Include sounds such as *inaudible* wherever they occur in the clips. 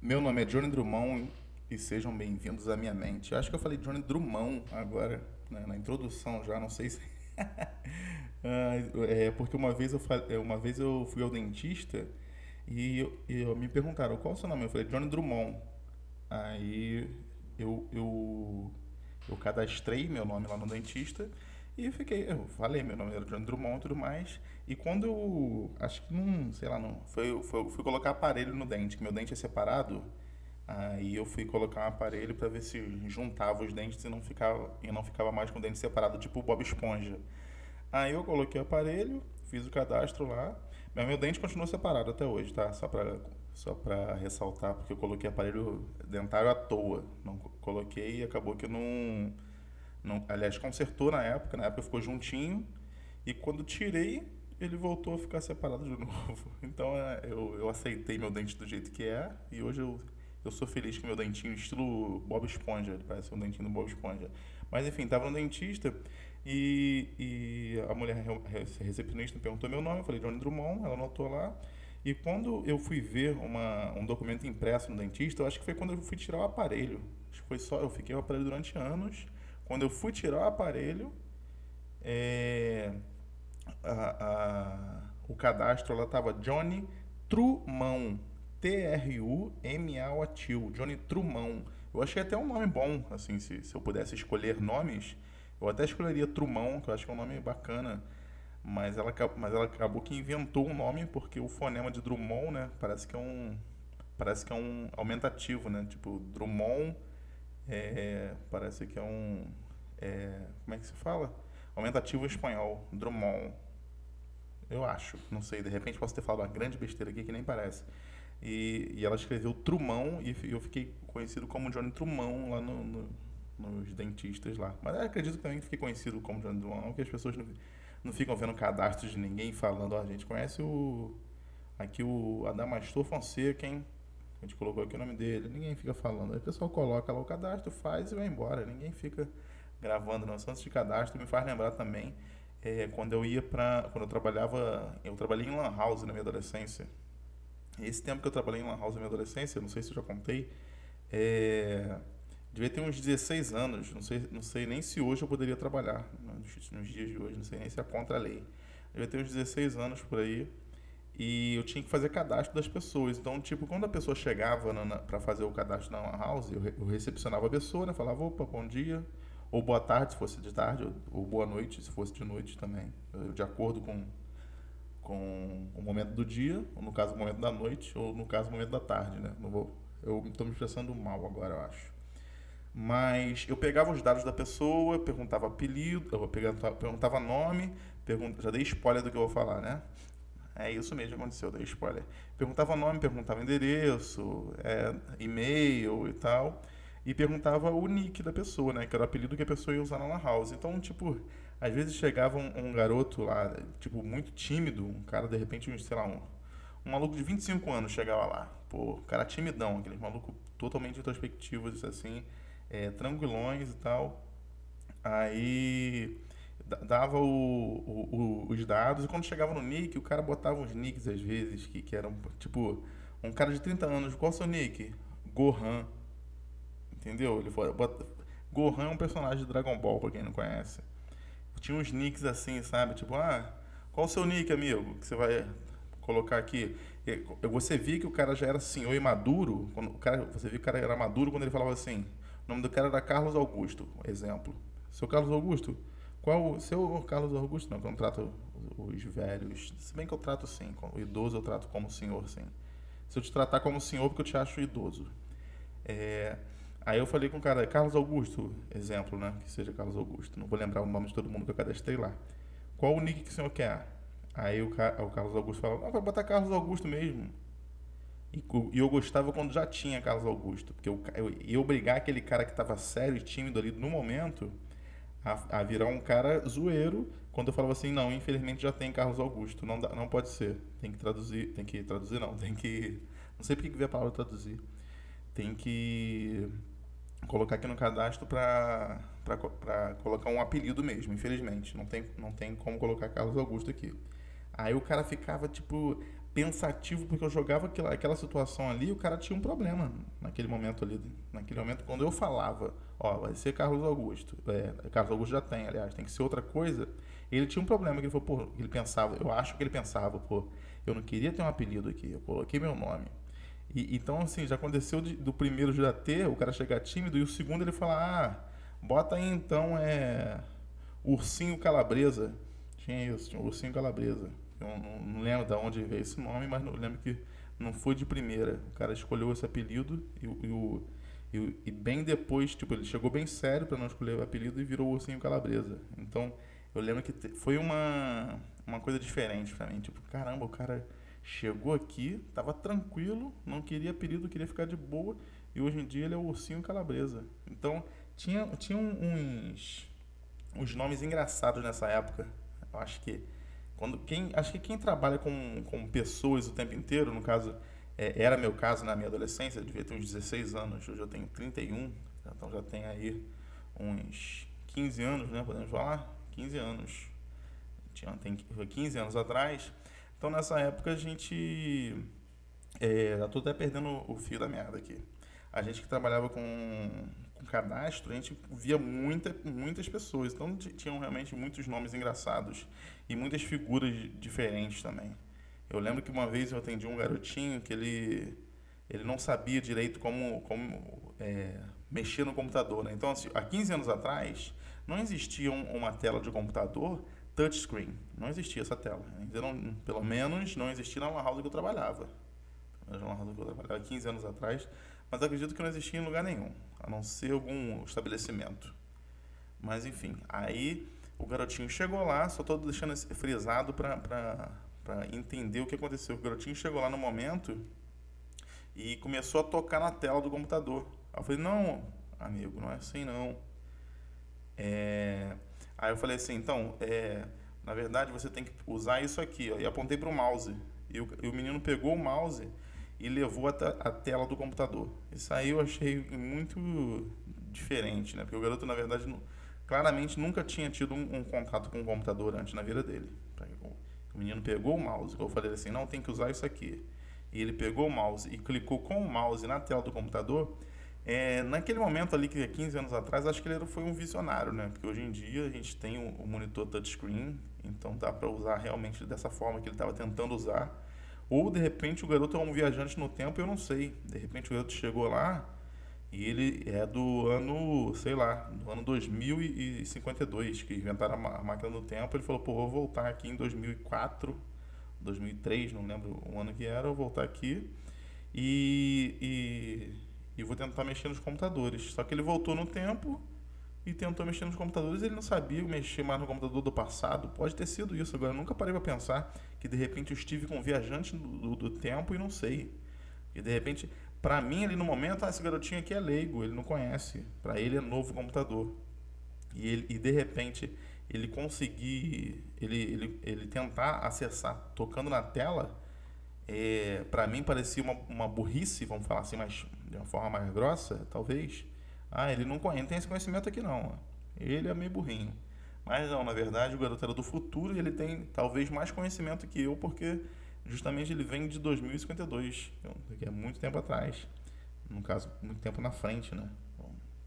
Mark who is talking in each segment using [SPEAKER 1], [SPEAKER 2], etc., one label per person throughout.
[SPEAKER 1] Meu nome é Johnny Drummond e sejam bem-vindos à minha mente. Eu acho que eu falei Johnny Drummond agora, né, na introdução já, não sei se. *laughs* é porque uma vez, eu, uma vez eu fui ao dentista e, eu me perguntaram qual é o seu nome. Eu falei Johnny Drummond. Aí eu, eu, eu cadastrei meu nome lá no dentista e fiquei, eu falei, meu nome era Johnny Drummond e tudo mais. E quando eu, acho que não, sei lá, não, foi, foi, fui colocar aparelho no dente, que meu dente é separado. Aí eu fui colocar um aparelho para ver se juntava os dentes e não ficava e não ficava mais com o dente separado, tipo o Bob Esponja. Aí eu coloquei o aparelho, fiz o cadastro lá, mas meu dente continua separado até hoje, tá? Só para só para ressaltar, porque eu coloquei aparelho dentário à toa, não coloquei e acabou que não não, aliás, consertou na época, na época ficou juntinho. E quando tirei, ele voltou a ficar separado de *laughs* novo. Então é, eu, eu aceitei meu dente do jeito que é. E hoje eu, eu sou feliz com meu dentinho, estilo Bob Esponja. Ele parece um dentinho do Bob Esponja. Mas enfim, tava no dentista e, e a mulher recepcionista perguntou meu nome. Eu falei Johnny Drummond. Ela anotou lá. E quando eu fui ver uma, um documento impresso no dentista, eu acho que foi quando eu fui tirar o aparelho. Acho que foi só. Eu fiquei o aparelho durante anos. Quando eu fui tirar o aparelho, é, a, a, o cadastro lá estava Johnny Trumão. T-R-U-M-A-O-T-U. Johnny Trumão. Eu achei até um nome bom, assim, se, se eu pudesse escolher nomes, eu até escolheria Trumão, que eu acho que é um nome bacana. Mas ela, mas ela acabou que inventou um nome porque o fonema de Drummond, né? Parece que é um. Parece que é um aumentativo, né? Tipo, Drummond é, parece que é um. É, como é que se fala? Aumentativo espanhol, Drummond. Eu acho, não sei, de repente posso ter falado uma grande besteira aqui que nem parece. E, e ela escreveu Trumão e eu fiquei conhecido como Johnny Trumão lá no, no, nos dentistas lá. Mas acredito que também fiquei conhecido como Johnny Trumão, porque as pessoas não, não ficam vendo cadastros de ninguém falando, ó, a gente conhece o. Aqui o Adamastor Fonseca, hein? A gente colocou aqui o nome dele, ninguém fica falando. Aí o pessoal coloca lá o cadastro, faz e vai embora. Ninguém fica gravando não. Santos de cadastro me faz lembrar também é, quando eu ia para quando eu trabalhava, eu trabalhei em lan house na minha adolescência. Esse tempo que eu trabalhei em lan house na minha adolescência, não sei se eu já contei, é, devia ter uns 16 anos, não sei, não sei nem se hoje eu poderia trabalhar nos, nos dias de hoje, não sei nem se é contra a lei. Devia ter uns 16 anos por aí e eu tinha que fazer cadastro das pessoas. Então, tipo, quando a pessoa chegava para fazer o cadastro na house, eu, eu, recepcionava a pessoa, né? Falava, opa, bom dia, ou boa tarde, se fosse de tarde, ou, ou boa noite, se fosse de noite também, de acordo com, com o momento do dia, ou no caso, o momento da noite, ou no caso, o momento da tarde, né? Não vou, eu estou me expressando mal agora, eu acho. Mas eu pegava os dados da pessoa, perguntava apelido, eu perguntava, perguntava nome, pergunta, já dei spoiler do que eu vou falar, né? É isso mesmo que aconteceu, dei spoiler. Perguntava nome, perguntava endereço, é, e-mail e tal. E perguntava o nick da pessoa, né? Que era o apelido que a pessoa ia usar na lan house. Então, tipo, às vezes chegava um, um garoto lá, tipo, muito tímido, um cara, de repente, um, sei lá, um, um maluco de 25 anos chegava lá. Pô, cara timidão, aquele maluco totalmente introspectivos, assim, é, tranquilões e tal. Aí dava o, o, o, os dados e quando chegava no nick, o cara botava uns nicks às vezes que, que eram tipo um cara de 30 anos, qual é o seu nick? Gohan. Entendeu? Ele bota, Gohan é um personagem de Dragon Ball, pra quem não conhece. Tinha uns nicks assim, sabe? Tipo, ah, qual o seu nick, amigo? Que você vai colocar aqui. Você via que o cara já era senhor e maduro. Quando o cara, você viu que o cara era maduro quando ele falava assim. O nome do cara era Carlos Augusto, exemplo. Seu Carlos Augusto, qual o seu Carlos Augusto? Não, que eu não trato os velhos. Se bem que eu trato sim, o idoso eu trato como senhor, sim. Se eu te tratar como senhor, porque eu te acho idoso. É, aí eu falei com o cara, Carlos Augusto, exemplo, né? Que seja Carlos Augusto. Não vou lembrar o nome de todo mundo que eu cadastrei lá. Qual o nick que o senhor quer? Aí o, o Carlos Augusto falou, não, vai botar Carlos Augusto mesmo. E, e eu gostava quando já tinha Carlos Augusto. Porque eu, eu ia obrigar aquele cara que estava sério e tímido ali no momento a, a, virar um cara zoeiro quando eu falava assim, não, infelizmente já tem Carlos Augusto, não, dá, não pode ser. Tem que traduzir, tem que traduzir não, *laughs* tem que. Não sei porque que veio a palavra traduzir. Tem que colocar aqui no cadastro para colocar um apelido mesmo, infelizmente. Não tem, não tem como colocar Carlos Augusto aqui. Aí o cara ficava, tipo, pensativo, porque eu jogava aquela, aquela situação ali, o cara tinha um problema naquele momento ali. Naquele momento, quando eu falava, ó, vai ser Carlos Augusto. É, Carlos Augusto já tem, aliás, tem que ser outra coisa. Ele tinha um problema, que ele falou, pô, ele pensava, eu acho que ele pensava, pô, eu não queria ter um apelido aqui, eu coloquei meu nome. E, então, assim, já aconteceu de, do primeiro já ter, o cara chegar tímido, e o segundo ele falar, ah, bota aí então é. Ursinho Calabresa. Tinha isso, tinha Ursinho Calabresa. Eu não, lembro de onde veio esse nome, mas não lembro que não foi de primeira. O cara escolheu esse apelido e, e, e, e bem depois, tipo, ele chegou bem sério para não escolher o apelido e virou Ursinho Calabresa. Então, eu lembro que foi uma, uma coisa diferente para mim. Tipo, caramba, o cara chegou aqui, tava tranquilo, não queria apelido, queria ficar de boa. E hoje em dia ele é o Ursinho Calabresa. Então, tinha, tinha uns, uns nomes engraçados nessa época. Eu acho que quando quem, acho que quem trabalha com, com pessoas o tempo inteiro, no caso, é, era meu caso na minha adolescência, eu devia ter uns 16 anos, hoje eu tenho 31, então já tem aí uns 15 anos, né, podemos falar? 15 anos. Tinha, tem 15 anos atrás. Então nessa época a gente. É, já tô até perdendo o fio da merda aqui. A gente que trabalhava com, com cadastro, a gente via muita, muitas pessoas. Então tinham realmente muitos nomes engraçados e muitas figuras diferentes também. Eu lembro que uma vez eu atendi um garotinho que ele, ele não sabia direito como, como é, mexer no computador. Né? Então, assim, há 15 anos atrás, não existia uma tela de computador touchscreen. Não existia essa tela. Ainda não, pelo menos não existia na lan house que eu trabalhava. Na lan house que eu trabalhava 15 anos atrás. Mas acredito que não existia em lugar nenhum, a não ser algum estabelecimento. Mas enfim, aí o garotinho chegou lá, só estou deixando frisado para entender o que aconteceu. O garotinho chegou lá no momento e começou a tocar na tela do computador. Aí eu falei, não, amigo, não é assim não. É... Aí eu falei assim, então, é... na verdade você tem que usar isso aqui. Ó. E apontei para o mouse. E o, e o menino pegou o mouse e levou a, a tela do computador. Isso aí eu achei muito diferente, né? Porque o garoto, na verdade, não, claramente nunca tinha tido um, um, contato com um computador antes na vida dele. O menino pegou o mouse, eu falei assim, não, tem que usar isso aqui. E ele pegou o mouse e clicou com o mouse na tela do computador. É, naquele momento ali, que 15 anos atrás, acho que ele foi um visionário, né? Porque hoje em dia a gente tem o, o monitor touchscreen, então dá para usar realmente dessa forma que ele estava tentando usar. Ou de repente o garoto é um viajante no tempo, eu não sei. De repente o garoto chegou lá e ele é do ano, sei lá, do ano 2052, que inventaram a máquina do tempo. Ele falou, pô, vou voltar aqui em 2004, 2003, não lembro o ano que era, vou voltar aqui e, e, e vou tentar mexer nos computadores. Só que ele voltou no tempo e tentou mexer nos computadores, ele não sabia mexer mais no computador do passado. Pode ter sido isso. Agora, eu nunca parei para pensar que de repente eu estive com um viajante do, do, tempo e não sei. E de repente para mim, ali no momento, ah, esse garotinho aqui é leigo, ele não conhece. Para ele é novo computador. E, ele, e de repente, ele conseguir, ele, ele, ele tentar acessar tocando na tela, é, para mim parecia uma, uma burrice, vamos falar assim, mas de uma forma mais grossa, talvez. Ah, ele não, conhece, não tem esse conhecimento aqui não. Ele é meio burrinho. Mas não, na verdade, o garoto era do futuro e ele tem talvez mais conhecimento que eu, porque justamente ele vem de 2052, que é muito tempo atrás. No caso, muito tempo na frente, né?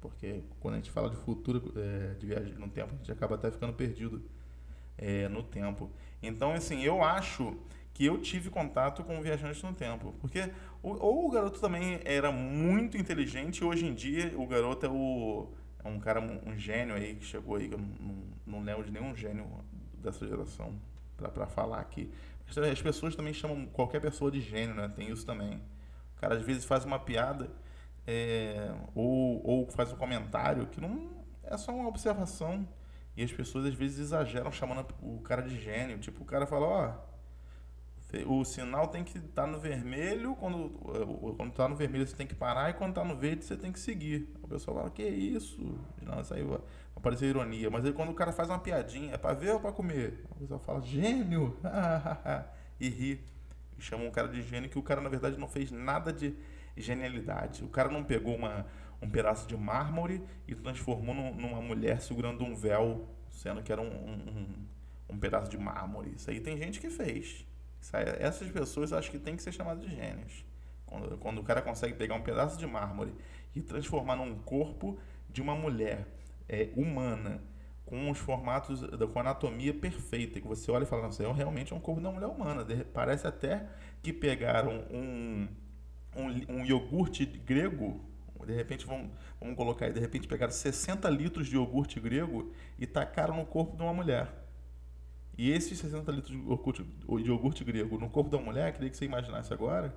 [SPEAKER 1] Porque quando a gente fala de futuro, é, de viagem no tempo, a gente acaba até ficando perdido é, no tempo. Então, assim, eu acho que eu tive contato com viajantes no tempo. Porque ou, o garoto também era muito inteligente, hoje em dia o garoto é, o, é um cara, um gênio aí que chegou aí, que eu não, não, lembro de nenhum gênio dessa geração para falar aqui. As pessoas também chamam qualquer pessoa de gênio, né? Tem isso também. O cara às vezes faz uma piada é, ou, ou faz um comentário que não é só uma observação. E as pessoas às vezes exageram chamando o cara de gênio. Tipo, o cara fala, ó, o sinal tem que estar tá no vermelho, quando quando está no vermelho você tem que parar e quando está no verde você tem que seguir. A pessoa fala, que isso? Não, isso aí vai aparecer ironia. Mas aí quando o cara faz uma piadinha, é para ver ou para comer? A pessoa fala, gênio! *laughs* e ri. E chama um cara de gênio que o cara na verdade não fez nada de genialidade. O cara não pegou uma, um pedaço de mármore e transformou numa mulher segurando um véu, sendo que era um, um, um pedaço de mármore. Isso aí tem gente que fez. Essas pessoas acho que tem que ser chamadas de gênios. Quando, quando o cara consegue pegar um pedaço de mármore e transformar num corpo de uma mulher é, humana, com os formatos, com a anatomia perfeita, que você olha e fala, nossa, é realmente um corpo de uma mulher humana. Parece até que pegaram um, um, um iogurte grego, de repente vamos, vamos colocar aí, de repente pegaram 60 litros de iogurte grego e tacaram no corpo de uma mulher. E esses 60 litros de iogurte, de iogurte grego no corpo da mulher, queria que você imaginasse agora,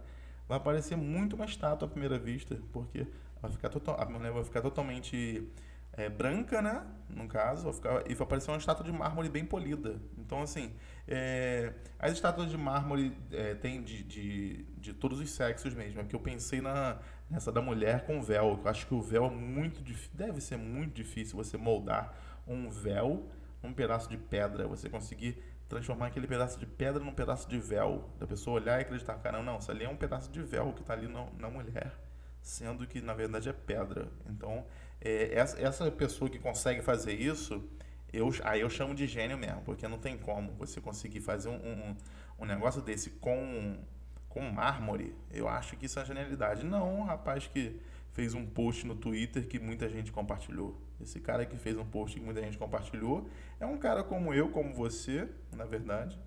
[SPEAKER 1] vai parecer muito uma estátua à primeira vista, porque vai ficar total, a mulher vai ficar totalmente é, branca, né? No caso, vai ficar, e vai parecer uma estátua de mármore bem polida. Então, assim, é, as estátuas de mármore é, tem de, de, de todos os sexos mesmo. É que eu pensei na, nessa da mulher com véu. Eu acho que o véu é muito deve ser muito difícil você moldar um véu num pedaço de pedra. Você conseguir transformar aquele pedaço de pedra num pedaço de véu. Da pessoa olhar e acreditar, cara, não, isso ali é um pedaço de véu que está ali na, na mulher. Sendo que na verdade é pedra. Então, é, essa, essa pessoa que consegue fazer isso, eu, aí eu chamo de gênio mesmo, porque não tem como você conseguir fazer um, um, um negócio desse com, com mármore. Eu acho que isso é genialidade. Não um rapaz que fez um post no Twitter que muita gente compartilhou. Esse cara que fez um post que muita gente compartilhou é um cara como eu, como você, na verdade.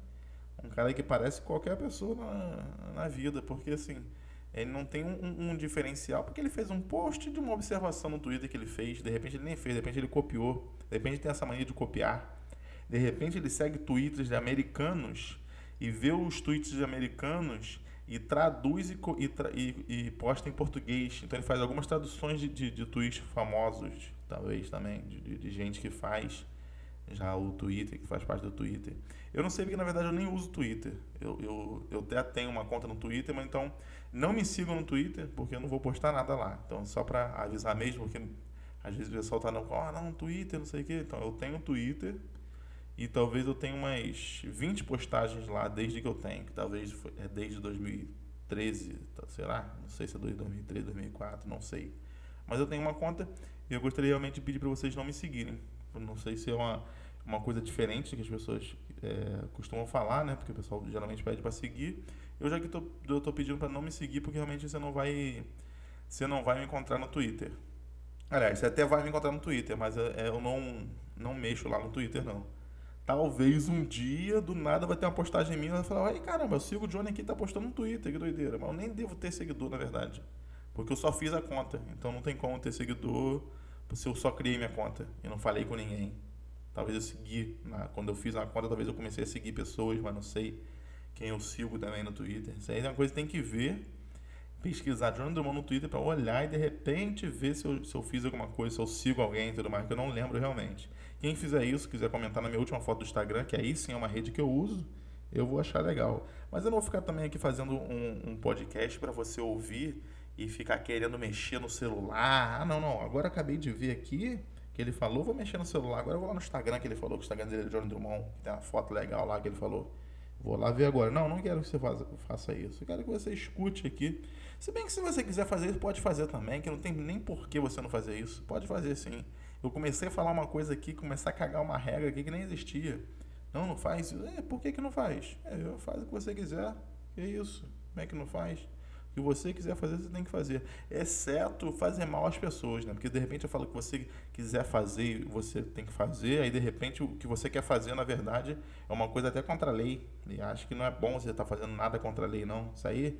[SPEAKER 1] Um cara que parece qualquer pessoa na, na vida, porque assim, ele não tem um, um, diferencial, porque ele fez um post de uma observação no Twitter que ele fez, de repente ele nem fez, de repente ele copiou, de repente tem essa mania de copiar, de repente ele segue tweets de americanos e vê os tweets de americanos e traduz e, e, e, posta em português. Então ele faz algumas traduções de, de, de tweets famosos, talvez também, de, de, gente que faz já o Twitter, que faz parte do Twitter. Eu não sei porque na verdade eu nem uso Twitter. Eu, eu, eu até tenho uma conta no Twitter, mas então não me sigam no Twitter, porque eu não vou postar nada lá. Então só para avisar mesmo, porque às vezes o pessoal tá no, ah, não, Twitter, não sei o quê. Então eu tenho Twitter, e talvez eu tenha umas 20 postagens lá desde que eu tenho, que talvez foi, é desde 2013, tá, sei lá, não sei se é 2013, 2004, não sei. Mas eu tenho uma conta e eu gostaria realmente de pedir para vocês não me seguirem. Eu não sei se é uma, uma coisa diferente que as pessoas é, costumam falar, né? Porque o pessoal geralmente pede para seguir. Eu já que tô, eu tô pedindo para não me seguir porque realmente você não vai você não vai me encontrar no Twitter. Aliás, você até vai me encontrar no Twitter, mas eu, é, eu não não mexo lá no Twitter não. Talvez um dia, do nada, vai ter uma postagem minha e vai falar, ai caramba, eu sigo o Johnny aqui, tá postando no Twitter, que doideira. Mas eu nem devo ter seguidor, na verdade. Porque eu só fiz a conta. Então não tem como ter seguidor se eu só criei minha conta e não falei com ninguém. Talvez eu segui, na, quando eu fiz a conta, talvez eu comecei a seguir pessoas, mas não sei quem eu sigo também no Twitter. Isso aí é uma coisa que tem que ver pesquisar John Drummond no Twitter para olhar e de repente ver se eu, se eu fiz alguma coisa, se eu sigo alguém e tudo mais, que eu não lembro realmente. Quem fizer isso, quiser comentar na minha última foto do Instagram, que aí sim é uma rede que eu uso, eu vou achar legal. Mas eu não vou ficar também aqui fazendo um, um podcast para você ouvir e ficar querendo mexer no celular. Ah, não, não, agora acabei de ver aqui que ele falou, vou mexer no celular. Agora eu vou lá no Instagram que ele falou, que o Instagram dele é John Drummond, que tem uma foto legal lá que ele falou. Vou lá ver agora. Não, não quero que você faça, isso. Eu quero que você escute aqui se bem que se você quiser fazer isso, pode fazer também, que não tem nem por que você não fazer isso. Pode fazer sim. Eu comecei a falar uma coisa aqui, começar a cagar uma regra aqui que nem existia. Não, não faz. É, por que, que não faz? É, faz o que você quiser. Que isso? Como é que não faz? Que você quiser fazer, você tem que fazer. Exceto fazer mal às pessoas, né? Porque de repente eu falo que você quiser fazer, você tem que fazer, aí de repente o que você quer fazer, na verdade, é uma coisa até contra a lei. E acho que não é bom você estar tá fazendo nada contra a lei, não. Isso aí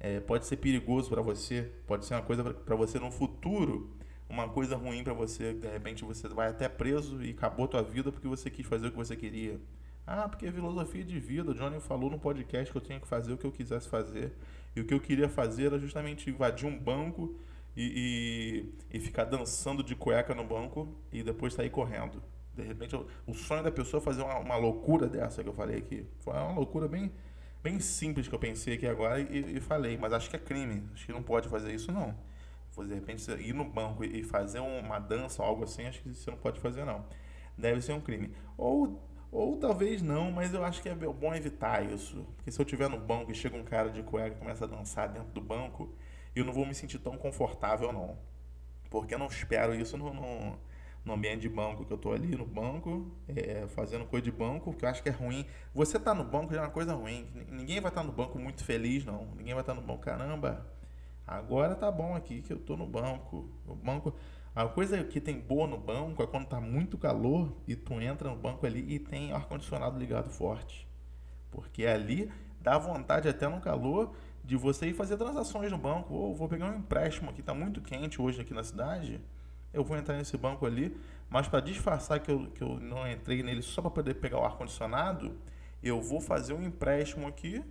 [SPEAKER 1] é, pode ser perigoso para você, pode ser uma coisa para você no futuro, uma coisa ruim para você. De repente você vai até preso e acabou tua vida porque você quis fazer o que você queria. Ah, porque é filosofia de vida. O Johnny falou no podcast que eu tinha que fazer o que eu quisesse fazer. E o que eu queria fazer era justamente invadir um banco e, e, e ficar dançando de cueca no banco e depois sair correndo. De repente, o sonho da pessoa é fazer uma, uma loucura dessa que eu falei aqui. Foi uma loucura bem, bem simples que eu pensei aqui agora e, e, falei, mas acho que é crime. Acho que não pode fazer isso, não. De repente, ir no banco e fazer uma dança ou algo assim, acho que você não pode fazer, não. Deve ser um crime. Ou, ou talvez não, mas eu acho que é bom evitar isso. Porque se eu estiver no banco e chega um cara de cueca e começa a dançar dentro do banco, eu não vou me sentir tão confortável, não. Porque eu não espero isso no, no, no ambiente de banco, que eu tô ali no banco, é, fazendo coisa de banco, que eu acho que é ruim. Você tá no banco já é uma coisa ruim. Ninguém vai estar tá no banco muito feliz, não. Ninguém vai estar tá no banco, caramba, agora tá bom aqui que eu tô no banco. O banco. A coisa que tem boa no banco é quando tá muito calor e tu entra no banco ali e tem ar-condicionado ligado forte. Porque ali dá vontade até no calor de você ir fazer transações no banco. Ou vou pegar um empréstimo aqui, está muito quente hoje aqui na cidade. Eu vou entrar nesse banco ali, mas para disfarçar que eu, que eu não entrei nele só para poder pegar o ar-condicionado, eu vou fazer um empréstimo aqui.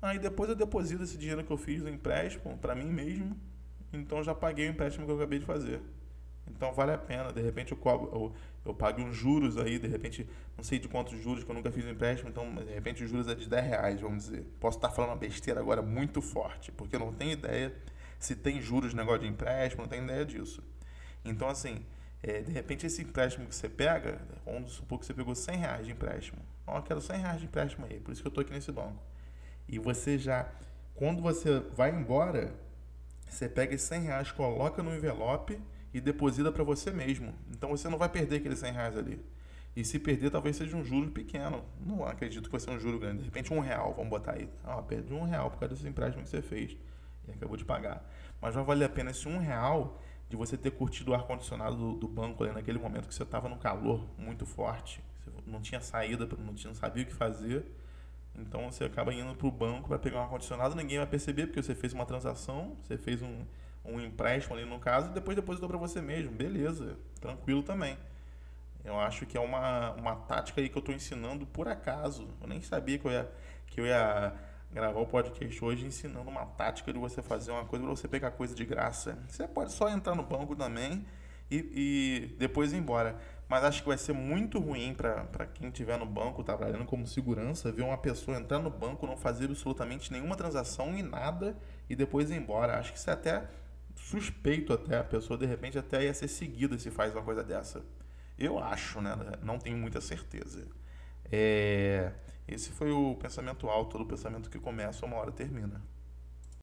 [SPEAKER 1] Aí depois eu deposito esse dinheiro que eu fiz no empréstimo para mim mesmo. Então já paguei o empréstimo que eu acabei de fazer. Então vale a pena. De repente eu, cobro, eu, eu pago uns juros aí, de repente, não sei de quantos juros, que eu nunca fiz um empréstimo, então de repente os juros é de 10 reais, vamos dizer. Posso estar falando uma besteira agora muito forte, porque eu não tenho ideia se tem juros no negócio de empréstimo, não tenho ideia disso. Então, assim, é, de repente esse empréstimo que você pega, vamos supor que você pegou 100 reais de empréstimo. Ó, eu quero 100 reais de empréstimo aí, por isso que eu estou aqui nesse banco. E você já, quando você vai embora, você pega esses 100 reais, coloca no envelope e deposita para você mesmo. Então você não vai perder aqueles 100 reais ali. E se perder, talvez seja um juro pequeno. Não acredito que vai ser um juro grande. De repente, um real, vamos botar aí. Ah, perdi um real por causa desse empréstimo que você fez e acabou de pagar. Mas vai valer a pena esse um real de você ter curtido o ar-condicionado do, do, banco ali naquele momento que você estava no calor muito forte. Você não tinha saída, não, tinha, não sabia o que fazer. Então você acaba indo para o banco para pegar um ar-condicionado, ninguém vai perceber porque você fez uma transação, você fez um, um empréstimo ali no caso, e depois depositou para você mesmo. Beleza, tranquilo também. Eu acho que é uma, uma tática aí que eu estou ensinando por acaso. Eu nem sabia que eu ia, que eu ia gravar o podcast hoje ensinando uma tática de você fazer uma coisa para você pegar coisa de graça. Você pode só entrar no banco também e, e depois ir embora. Mas acho que vai ser muito ruim para quem estiver no banco trabalhando como segurança ver uma pessoa entrar no banco, não fazer absolutamente nenhuma transação e nada e depois ir embora. Acho que isso é até suspeito até, a pessoa de repente até ia ser seguida se faz uma coisa dessa. Eu acho, né? Não tenho muita certeza. É, esse foi o pensamento alto, o pensamento que começa uma hora termina.